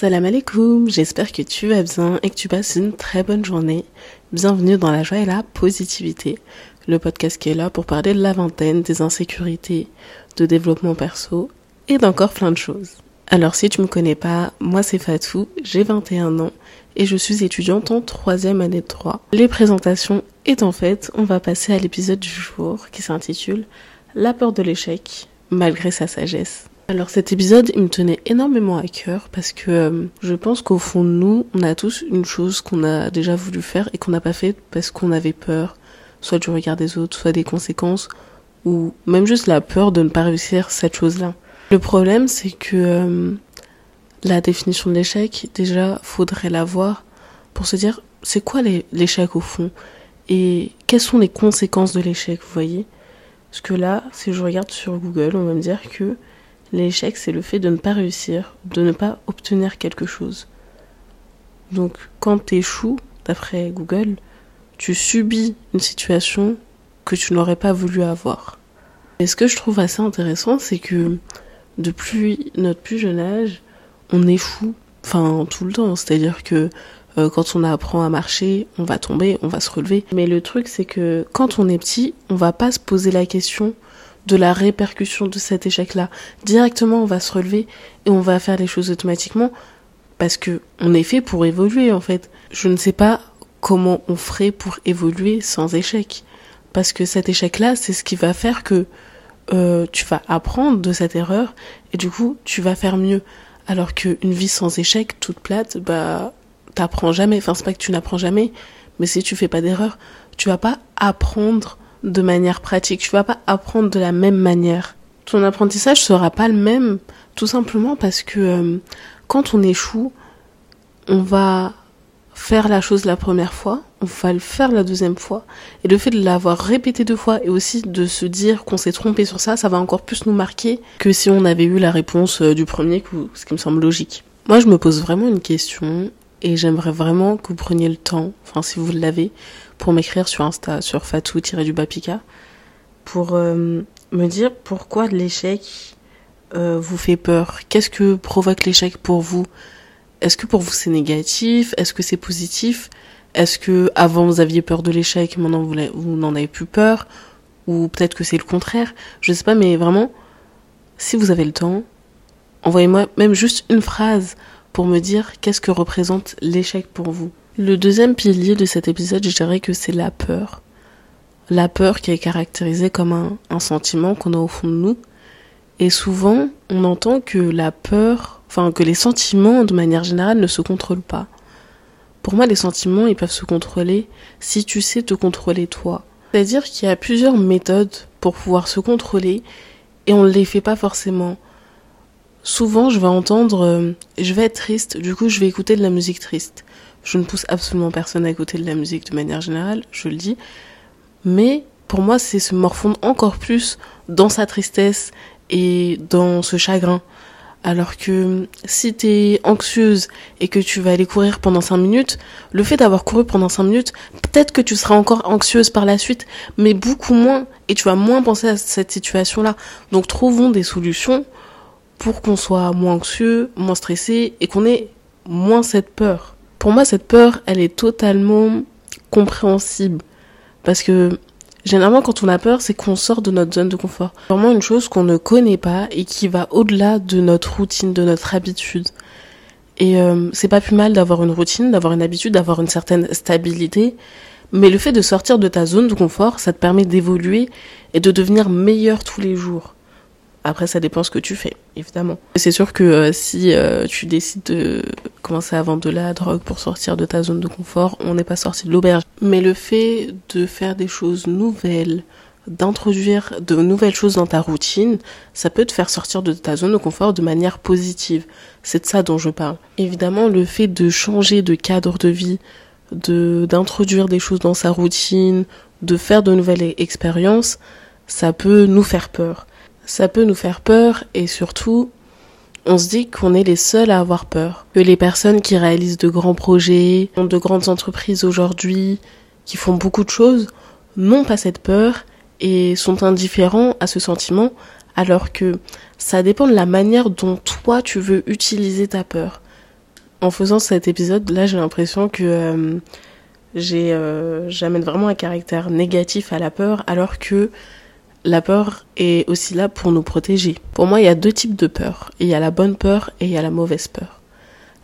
Salam alaikum, j'espère que tu vas bien et que tu passes une très bonne journée. Bienvenue dans la joie et la positivité, le podcast qui est là pour parler de la vingtaine, des insécurités, de développement perso et d'encore plein de choses. Alors si tu me connais pas, moi c'est Fatou, j'ai 21 ans et je suis étudiante en troisième année de droit. Les présentations étant faites, on va passer à l'épisode du jour qui s'intitule La peur de l'échec malgré sa sagesse. Alors cet épisode, il me tenait énormément à cœur parce que euh, je pense qu'au fond de nous, on a tous une chose qu'on a déjà voulu faire et qu'on n'a pas fait parce qu'on avait peur, soit du regard des autres, soit des conséquences, ou même juste la peur de ne pas réussir cette chose-là. Le problème, c'est que euh, la définition de l'échec, déjà, faudrait l'avoir pour se dire c'est quoi l'échec au fond et quelles sont les conséquences de l'échec, vous voyez? Parce que là, si je regarde sur Google, on va me dire que L'échec, c'est le fait de ne pas réussir, de ne pas obtenir quelque chose. Donc, quand tu échoues, d'après Google, tu subis une situation que tu n'aurais pas voulu avoir. Et ce que je trouve assez intéressant, c'est que depuis notre plus jeune âge, on échoue, enfin tout le temps. C'est-à-dire que euh, quand on apprend à marcher, on va tomber, on va se relever. Mais le truc, c'est que quand on est petit, on va pas se poser la question de la répercussion de cet échec-là. Directement, on va se relever et on va faire les choses automatiquement parce que on est fait pour évoluer en fait. Je ne sais pas comment on ferait pour évoluer sans échec parce que cet échec-là, c'est ce qui va faire que euh, tu vas apprendre de cette erreur et du coup, tu vas faire mieux. Alors qu'une vie sans échec, toute plate, bah, t'apprends jamais. Enfin, c'est pas que tu n'apprends jamais, mais si tu fais pas d'erreur, tu vas pas apprendre de manière pratique. Tu vas pas apprendre de la même manière. Ton apprentissage sera pas le même, tout simplement parce que euh, quand on échoue, on va faire la chose la première fois, on va le faire la deuxième fois, et le fait de l'avoir répété deux fois et aussi de se dire qu'on s'est trompé sur ça, ça va encore plus nous marquer que si on avait eu la réponse euh, du premier coup, ce qui me semble logique. Moi, je me pose vraiment une question et j'aimerais vraiment que vous preniez le temps, enfin si vous l'avez, pour m'écrire sur Insta, sur fatou-du-bapika, pour euh, me dire pourquoi l'échec euh, vous fait peur. Qu'est-ce que provoque l'échec pour vous? Est-ce que pour vous c'est négatif? Est-ce que c'est positif? Est-ce que avant vous aviez peur de l'échec, maintenant vous, vous n'en avez plus peur? Ou peut-être que c'est le contraire? Je sais pas, mais vraiment, si vous avez le temps, envoyez-moi même juste une phrase pour me dire qu'est-ce que représente l'échec pour vous. Le deuxième pilier de cet épisode, je dirais que c'est la peur. La peur qui est caractérisée comme un, un sentiment qu'on a au fond de nous. Et souvent, on entend que la peur, enfin que les sentiments de manière générale ne se contrôlent pas. Pour moi, les sentiments, ils peuvent se contrôler si tu sais te contrôler toi. C'est-à-dire qu'il y a plusieurs méthodes pour pouvoir se contrôler et on ne les fait pas forcément. Souvent, je vais entendre euh, je vais être triste, du coup, je vais écouter de la musique triste. Je ne pousse absolument personne à écouter de la musique de manière générale, je le dis. Mais pour moi, c'est se morfondre encore plus dans sa tristesse et dans ce chagrin. Alors que si t'es anxieuse et que tu vas aller courir pendant 5 minutes, le fait d'avoir couru pendant 5 minutes, peut-être que tu seras encore anxieuse par la suite, mais beaucoup moins, et tu vas moins penser à cette situation-là. Donc trouvons des solutions pour qu'on soit moins anxieux, moins stressé, et qu'on ait moins cette peur. Pour moi, cette peur, elle est totalement compréhensible. Parce que généralement, quand on a peur, c'est qu'on sort de notre zone de confort. Vraiment une chose qu'on ne connaît pas et qui va au-delà de notre routine, de notre habitude. Et euh, c'est pas plus mal d'avoir une routine, d'avoir une habitude, d'avoir une certaine stabilité. Mais le fait de sortir de ta zone de confort, ça te permet d'évoluer et de devenir meilleur tous les jours. Après, ça dépend ce que tu fais, évidemment. C'est sûr que euh, si euh, tu décides de commencer à vendre de la drogue pour sortir de ta zone de confort, on n'est pas sorti de l'auberge. Mais le fait de faire des choses nouvelles, d'introduire de nouvelles choses dans ta routine, ça peut te faire sortir de ta zone de confort de manière positive. C'est de ça dont je parle. Évidemment, le fait de changer de cadre de vie, de d'introduire des choses dans sa routine, de faire de nouvelles expériences, ça peut nous faire peur ça peut nous faire peur et surtout, on se dit qu'on est les seuls à avoir peur. Que les personnes qui réalisent de grands projets, ont de grandes entreprises aujourd'hui, qui font beaucoup de choses, n'ont pas cette peur et sont indifférents à ce sentiment, alors que ça dépend de la manière dont toi tu veux utiliser ta peur. En faisant cet épisode, là, j'ai l'impression que euh, euh, j'amène vraiment un caractère négatif à la peur, alors que la peur est aussi là pour nous protéger. Pour moi, il y a deux types de peur. Il y a la bonne peur et il y a la mauvaise peur.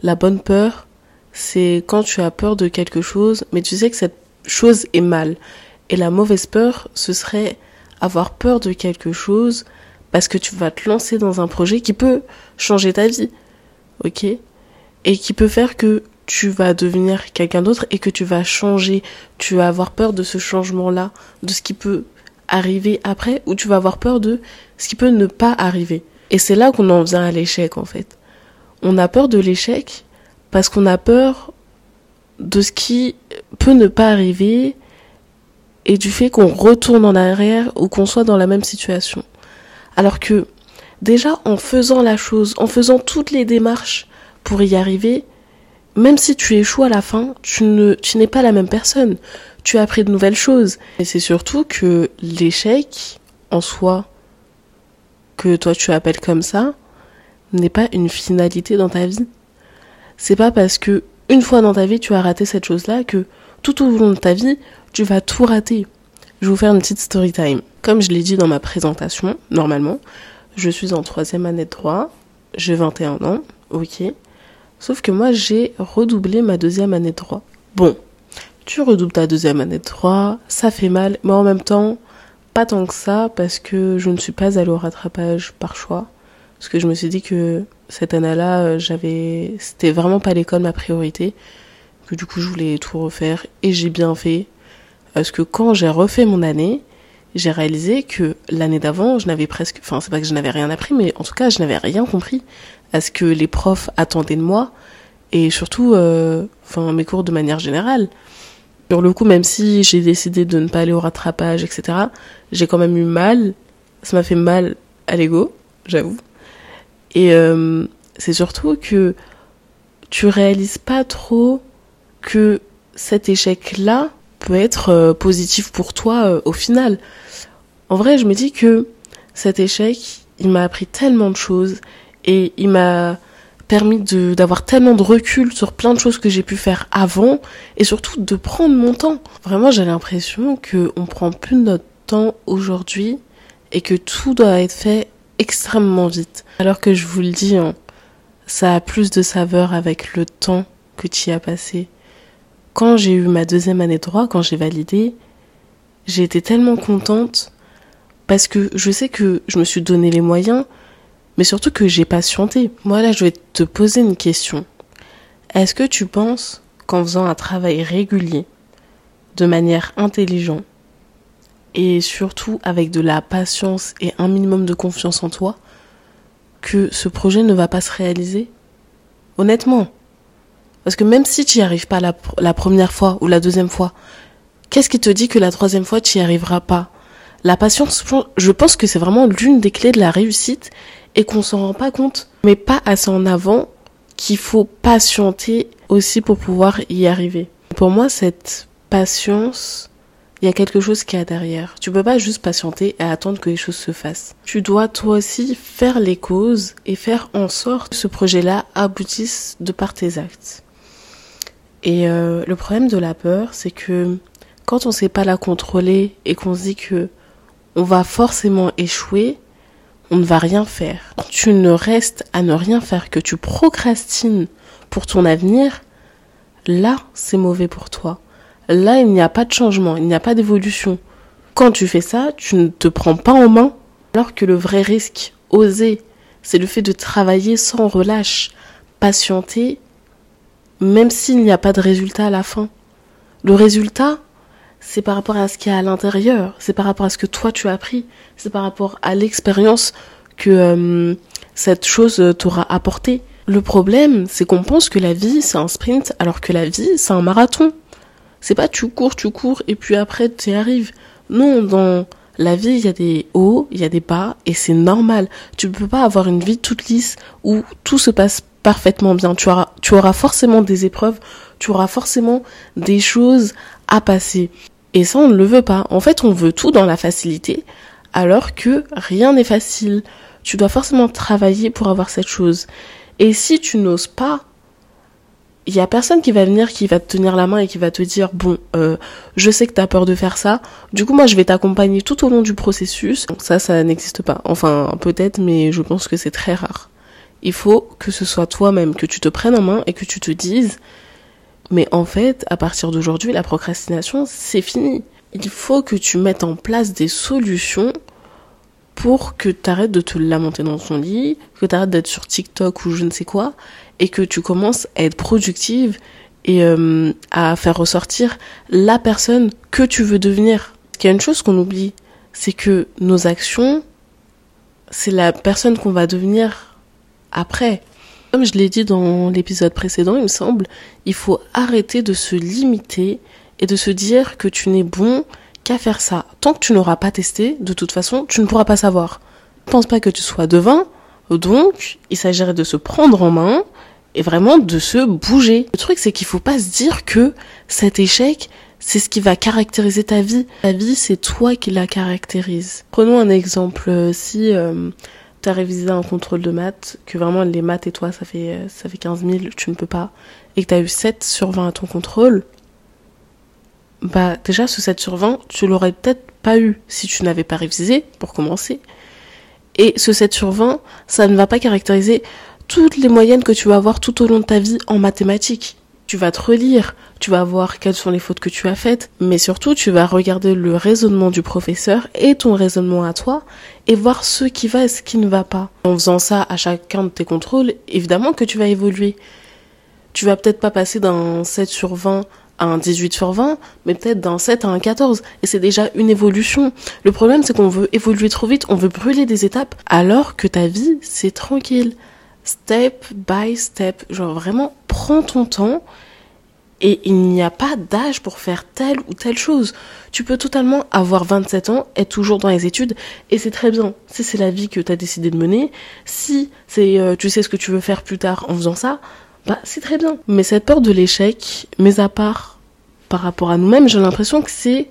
La bonne peur, c'est quand tu as peur de quelque chose, mais tu sais que cette chose est mal. Et la mauvaise peur, ce serait avoir peur de quelque chose parce que tu vas te lancer dans un projet qui peut changer ta vie. Ok? Et qui peut faire que tu vas devenir quelqu'un d'autre et que tu vas changer. Tu vas avoir peur de ce changement-là, de ce qui peut arriver après, ou tu vas avoir peur de ce qui peut ne pas arriver. Et c'est là qu'on en vient à l'échec, en fait. On a peur de l'échec parce qu'on a peur de ce qui peut ne pas arriver et du fait qu'on retourne en arrière ou qu'on soit dans la même situation. Alors que déjà en faisant la chose, en faisant toutes les démarches pour y arriver, même si tu échoues à la fin, tu ne tu n'es pas la même personne. Tu as appris de nouvelles choses. Et c'est surtout que l'échec en soi que toi tu appelles comme ça n'est pas une finalité dans ta vie. C'est pas parce que une fois dans ta vie tu as raté cette chose-là que tout au long de ta vie tu vas tout rater. Je vais vous faire une petite story time. Comme je l'ai dit dans ma présentation, normalement, je suis en troisième année de droit, j'ai 21 ans, ok. Sauf que moi, j'ai redoublé ma deuxième année de droit. Bon, tu redoubles ta deuxième année de droit, ça fait mal, mais en même temps, pas tant que ça, parce que je ne suis pas allée au rattrapage par choix. Parce que je me suis dit que cette année-là, euh, j'avais, c'était vraiment pas l'école ma priorité. Que du coup, je voulais tout refaire, et j'ai bien fait. Parce que quand j'ai refait mon année, j'ai réalisé que l'année d'avant, je n'avais presque, enfin c'est pas que je n'avais rien appris, mais en tout cas je n'avais rien compris à ce que les profs attendaient de moi et surtout, euh, enfin mes cours de manière générale. Sur le coup, même si j'ai décidé de ne pas aller au rattrapage, etc., j'ai quand même eu mal. Ça m'a fait mal à l'ego, j'avoue. Et euh, c'est surtout que tu réalises pas trop que cet échec-là, peut être euh, positif pour toi euh, au final. En vrai, je me dis que cet échec, il m'a appris tellement de choses et il m'a permis d'avoir tellement de recul sur plein de choses que j'ai pu faire avant et surtout de prendre mon temps. Vraiment, j'ai l'impression que on prend plus notre temps aujourd'hui et que tout doit être fait extrêmement vite. Alors que je vous le dis, hein, ça a plus de saveur avec le temps que tu y as passé quand j'ai eu ma deuxième année de droit, quand j'ai validé, j'ai été tellement contente parce que je sais que je me suis donné les moyens, mais surtout que j'ai patienté. Moi là, je vais te poser une question. Est-ce que tu penses qu'en faisant un travail régulier, de manière intelligente, et surtout avec de la patience et un minimum de confiance en toi, que ce projet ne va pas se réaliser? Honnêtement, parce que même si tu n'y arrives pas la, première fois ou la deuxième fois, qu'est-ce qui te dit que la troisième fois tu n'y arriveras pas? La patience, je pense que c'est vraiment l'une des clés de la réussite et qu'on s'en rend pas compte, mais pas assez en avant qu'il faut patienter aussi pour pouvoir y arriver. Pour moi, cette patience, il y a quelque chose qui est derrière. Tu peux pas juste patienter et attendre que les choses se fassent. Tu dois toi aussi faire les causes et faire en sorte que ce projet-là aboutisse de par tes actes. Et euh, le problème de la peur, c'est que quand on sait pas la contrôler et qu'on se dit que on va forcément échouer, on ne va rien faire. Quand tu ne restes à ne rien faire, que tu procrastines pour ton avenir, là, c'est mauvais pour toi. Là, il n'y a pas de changement, il n'y a pas d'évolution. Quand tu fais ça, tu ne te prends pas en main, alors que le vrai risque, oser, c'est le fait de travailler sans relâche, patienter même s'il n'y a pas de résultat à la fin. Le résultat, c'est par rapport à ce qu'il y a à l'intérieur, c'est par rapport à ce que toi tu as appris, c'est par rapport à l'expérience que euh, cette chose t'aura apporté. Le problème, c'est qu'on pense que la vie c'est un sprint alors que la vie c'est un marathon. C'est pas tu cours, tu cours et puis après tu y arrives. Non, dans la vie, il y a des hauts, il y a des bas et c'est normal. Tu peux pas avoir une vie toute lisse où tout se passe parfaitement bien. Tu auras, tu auras forcément des épreuves, tu auras forcément des choses à passer. Et ça, on ne le veut pas. En fait, on veut tout dans la facilité, alors que rien n'est facile. Tu dois forcément travailler pour avoir cette chose. Et si tu n'oses pas il y a personne qui va venir qui va te tenir la main et qui va te dire bon euh, je sais que tu as peur de faire ça du coup moi je vais t'accompagner tout au long du processus donc ça ça n'existe pas enfin peut-être mais je pense que c'est très rare il faut que ce soit toi-même que tu te prennes en main et que tu te dises mais en fait à partir d'aujourd'hui la procrastination c'est fini il faut que tu mettes en place des solutions pour que tu arrêtes de te lamenter dans ton lit, que tu arrêtes d'être sur TikTok ou je ne sais quoi, et que tu commences à être productive et euh, à faire ressortir la personne que tu veux devenir. Il y a une chose qu'on oublie, c'est que nos actions, c'est la personne qu'on va devenir après. Comme je l'ai dit dans l'épisode précédent, il me semble, il faut arrêter de se limiter et de se dire que tu n'es bon qu'à faire ça. Tant que tu n'auras pas testé, de toute façon, tu ne pourras pas savoir. Pense pas que tu sois devant, donc il s'agirait de se prendre en main et vraiment de se bouger. Le truc, c'est qu'il faut pas se dire que cet échec, c'est ce qui va caractériser ta vie. Ta vie, c'est toi qui la caractérise. Prenons un exemple. Si euh, tu as révisé un contrôle de maths, que vraiment les maths et toi, ça fait, euh, ça fait 15 000, tu ne peux pas, et que tu as eu 7 sur 20 à ton contrôle, bah déjà ce 7 sur 20, tu l'aurais peut-être pas eu si tu n'avais pas révisé, pour commencer. Et ce 7 sur 20, ça ne va pas caractériser toutes les moyennes que tu vas avoir tout au long de ta vie en mathématiques. Tu vas te relire, tu vas voir quelles sont les fautes que tu as faites, mais surtout tu vas regarder le raisonnement du professeur et ton raisonnement à toi et voir ce qui va et ce qui ne va pas. En faisant ça à chacun de tes contrôles, évidemment que tu vas évoluer. Tu vas peut-être pas passer d'un 7 sur 20 à un 18 sur 20, mais peut-être d'un 7 à un 14. Et c'est déjà une évolution. Le problème, c'est qu'on veut évoluer trop vite, on veut brûler des étapes, alors que ta vie, c'est tranquille step by step. Genre vraiment, prends ton temps. Et il n'y a pas d'âge pour faire telle ou telle chose. Tu peux totalement avoir 27 ans, être toujours dans les études, et c'est très bien. Si c'est la vie que tu as décidé de mener, si c'est euh, tu sais ce que tu veux faire plus tard en faisant ça, bah c'est très bien. Mais cette peur de l'échec, mais à part par rapport à nous-mêmes, j'ai l'impression que c'est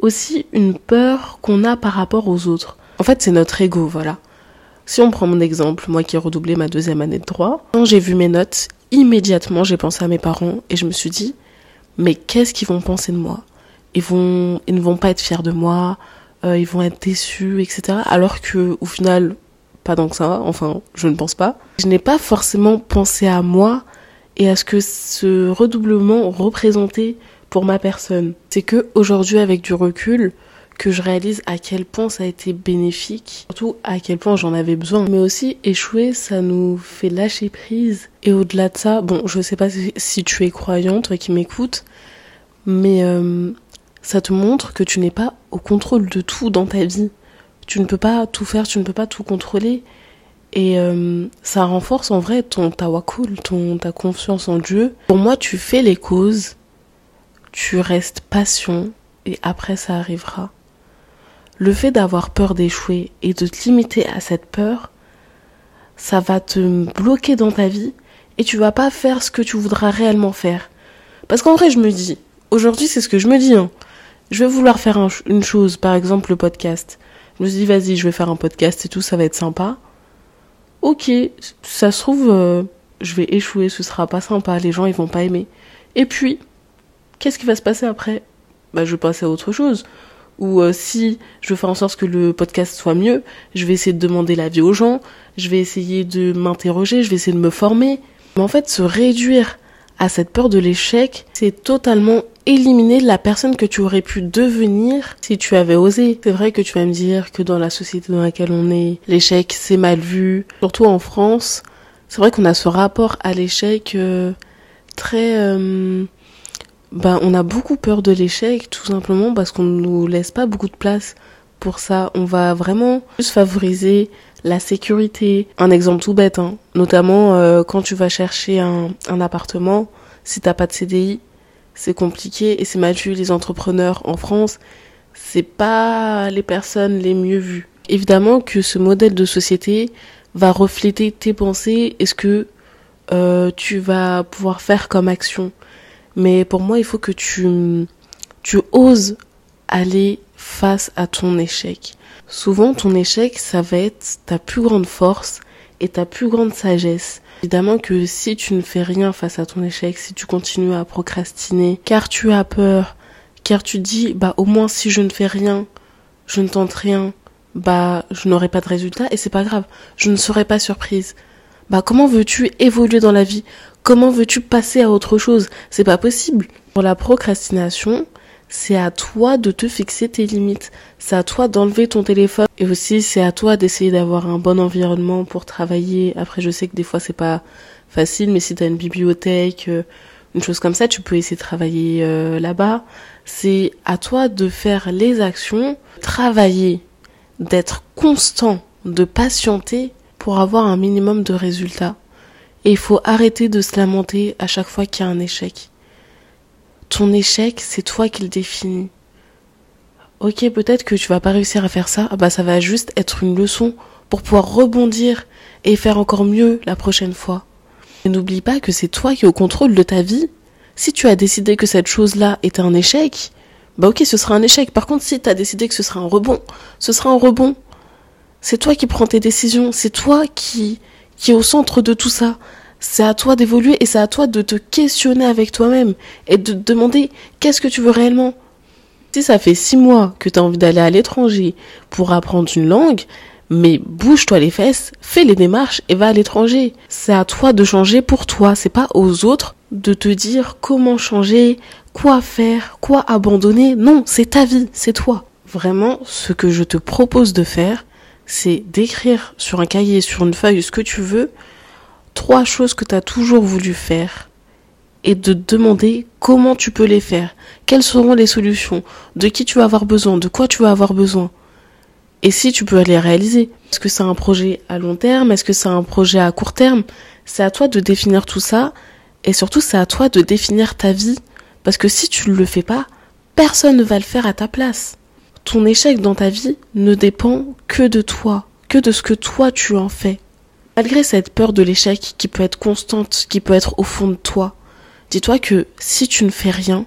aussi une peur qu'on a par rapport aux autres. En fait, c'est notre ego, voilà. Si on prend mon exemple, moi qui ai redoublé ma deuxième année de droit, quand j'ai vu mes notes, immédiatement j'ai pensé à mes parents et je me suis dit, mais qu'est-ce qu'ils vont penser de moi? Ils vont, ils ne vont pas être fiers de moi, euh, ils vont être déçus, etc. Alors que au final, pas tant ça. Enfin, je ne pense pas. Je n'ai pas forcément pensé à moi et à ce que ce redoublement représentait pour ma personne. C'est que aujourd'hui, avec du recul, que je réalise à quel point ça a été bénéfique, surtout à quel point j'en avais besoin. Mais aussi, échouer, ça nous fait lâcher prise. Et au-delà de ça, bon, je sais pas si, tu es croyant, toi qui m'écoutes, mais euh, ça te montre que tu n'es pas au contrôle de tout dans ta vie. Tu ne peux pas tout faire, tu ne peux pas tout contrôler. Et euh, ça renforce en vrai ton tawakul, ton, ta confiance en Dieu. Pour moi, tu fais les causes, tu restes patient et après ça arrivera le fait d'avoir peur d'échouer et de te limiter à cette peur, ça va te bloquer dans ta vie et tu vas pas faire ce que tu voudras réellement faire. Parce qu'en vrai, je me dis, aujourd'hui, c'est ce que je me dis, hein. Je vais vouloir faire une chose, par exemple le podcast. Je me dis, vas-y, je vais faire un podcast et tout, ça va être sympa. Ok, ça se trouve, euh, je vais échouer, ce sera pas sympa, les gens ils vont pas aimer. Et puis, qu'est-ce qui va se passer après? Bah, je vais passer à autre chose ou euh, si je veux faire en sorte que le podcast soit mieux, je vais essayer de demander l'avis aux gens, je vais essayer de m'interroger, je vais essayer de me former. Mais en fait, se réduire à cette peur de l'échec, c'est totalement éliminer la personne que tu aurais pu devenir si tu avais osé. C'est vrai que tu vas me dire que dans la société dans laquelle on est, l'échec c'est mal vu, surtout en France. C'est vrai qu'on a ce rapport à l'échec euh, très euh, ben, on a beaucoup peur de l'échec, tout simplement parce qu'on ne nous laisse pas beaucoup de place pour ça. On va vraiment plus favoriser la sécurité. Un exemple tout bête, hein. notamment euh, quand tu vas chercher un, un appartement, si t'as pas de CDI, c'est compliqué et c'est mal vu. Les entrepreneurs en France, c'est pas les personnes les mieux vues. Évidemment que ce modèle de société va refléter tes pensées et ce que euh, tu vas pouvoir faire comme action. Mais pour moi, il faut que tu, tu oses aller face à ton échec. Souvent, ton échec, ça va être ta plus grande force et ta plus grande sagesse. Évidemment que si tu ne fais rien face à ton échec, si tu continues à procrastiner, car tu as peur, car tu dis, bah au moins si je ne fais rien, je ne tente rien, bah je n'aurai pas de résultat et c'est pas grave, je ne serai pas surprise. Bah comment veux-tu évoluer dans la vie Comment veux-tu passer à autre chose? C'est pas possible. Pour la procrastination, c'est à toi de te fixer tes limites. C'est à toi d'enlever ton téléphone. Et aussi, c'est à toi d'essayer d'avoir un bon environnement pour travailler. Après, je sais que des fois, c'est pas facile, mais si tu as une bibliothèque, euh, une chose comme ça, tu peux essayer de travailler euh, là-bas. C'est à toi de faire les actions, travailler, d'être constant, de patienter pour avoir un minimum de résultats. Et il faut arrêter de se lamenter à chaque fois qu'il y a un échec. Ton échec, c'est toi qui le définis. Ok, peut-être que tu vas pas réussir à faire ça, ah bah ça va juste être une leçon pour pouvoir rebondir et faire encore mieux la prochaine fois. Et n'oublie pas que c'est toi qui es au contrôle de ta vie. Si tu as décidé que cette chose-là était un échec, bah ok, ce sera un échec. Par contre, si tu as décidé que ce sera un rebond, ce sera un rebond. C'est toi qui prends tes décisions, c'est toi qui, qui est au centre de tout ça. C'est à toi d'évoluer et c'est à toi de te questionner avec toi-même et de te demander qu'est-ce que tu veux réellement? Si ça fait six mois que tu as envie d'aller à l'étranger pour apprendre une langue, mais bouge-toi les fesses, fais les démarches et va à l'étranger. C'est à toi de changer pour toi, c'est pas aux autres de te dire comment changer, quoi faire, quoi abandonner. Non, c'est ta vie, c'est toi. Vraiment, ce que je te propose de faire, c'est d'écrire sur un cahier, sur une feuille, ce que tu veux, trois choses que tu as toujours voulu faire et de demander comment tu peux les faire, quelles seront les solutions, de qui tu vas avoir besoin, de quoi tu vas avoir besoin? Et si tu peux les réaliser. Est-ce que c'est un projet à long terme? Est-ce que c'est un projet à court terme? C'est à toi de définir tout ça et surtout c'est à toi de définir ta vie. Parce que si tu ne le fais pas, personne ne va le faire à ta place ton échec dans ta vie ne dépend que de toi, que de ce que toi tu en fais. Malgré cette peur de l'échec qui peut être constante, qui peut être au fond de toi, dis-toi que si tu ne fais rien,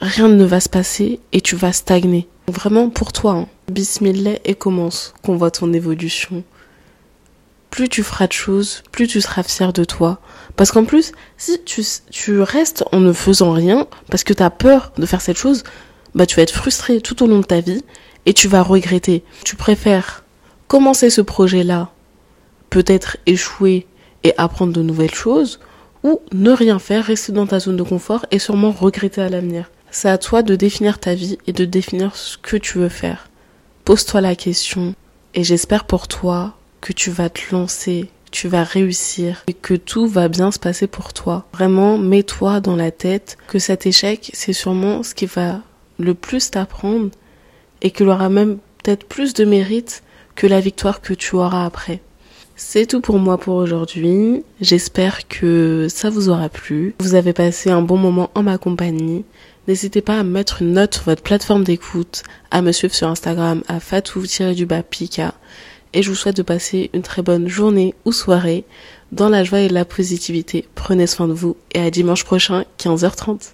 rien ne va se passer et tu vas stagner. Vraiment pour toi, hein. bismillah et commence qu'on voit ton évolution. Plus tu feras de choses, plus tu seras fier de toi. Parce qu'en plus, si tu, tu restes en ne faisant rien, parce que tu as peur de faire cette chose, bah tu vas être frustré tout au long de ta vie et tu vas regretter. Tu préfères commencer ce projet-là, peut-être échouer et apprendre de nouvelles choses, ou ne rien faire, rester dans ta zone de confort et sûrement regretter à l'avenir. C'est à toi de définir ta vie et de définir ce que tu veux faire. Pose-toi la question et j'espère pour toi que tu vas te lancer, tu vas réussir et que tout va bien se passer pour toi. Vraiment, mets-toi dans la tête que cet échec, c'est sûrement ce qui va le plus t'apprendre et qu'il aura même peut-être plus de mérite que la victoire que tu auras après. C'est tout pour moi pour aujourd'hui. J'espère que ça vous aura plu. Vous avez passé un bon moment en ma compagnie. N'hésitez pas à mettre une note sur votre plateforme d'écoute, à me suivre sur Instagram à fatou-pika. Et je vous souhaite de passer une très bonne journée ou soirée dans la joie et la positivité. Prenez soin de vous et à dimanche prochain, 15h30.